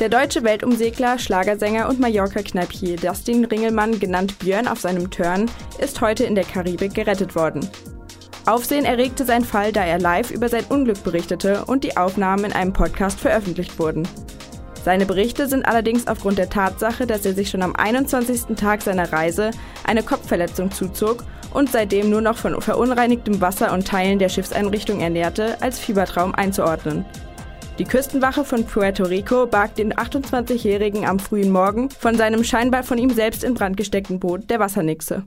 Der deutsche Weltumsegler, Schlagersänger und Mallorca-Kneipier Dustin Ringelmann, genannt Björn auf seinem Turn, ist heute in der Karibik gerettet worden. Aufsehen erregte sein Fall, da er live über sein Unglück berichtete und die Aufnahmen in einem Podcast veröffentlicht wurden. Seine Berichte sind allerdings aufgrund der Tatsache, dass er sich schon am 21. Tag seiner Reise eine Kopfverletzung zuzog und seitdem nur noch von verunreinigtem Wasser und Teilen der Schiffseinrichtung ernährte, als Fiebertraum einzuordnen. Die Küstenwache von Puerto Rico barg den 28-Jährigen am frühen Morgen von seinem scheinbar von ihm selbst in Brand gesteckten Boot der Wassernixe.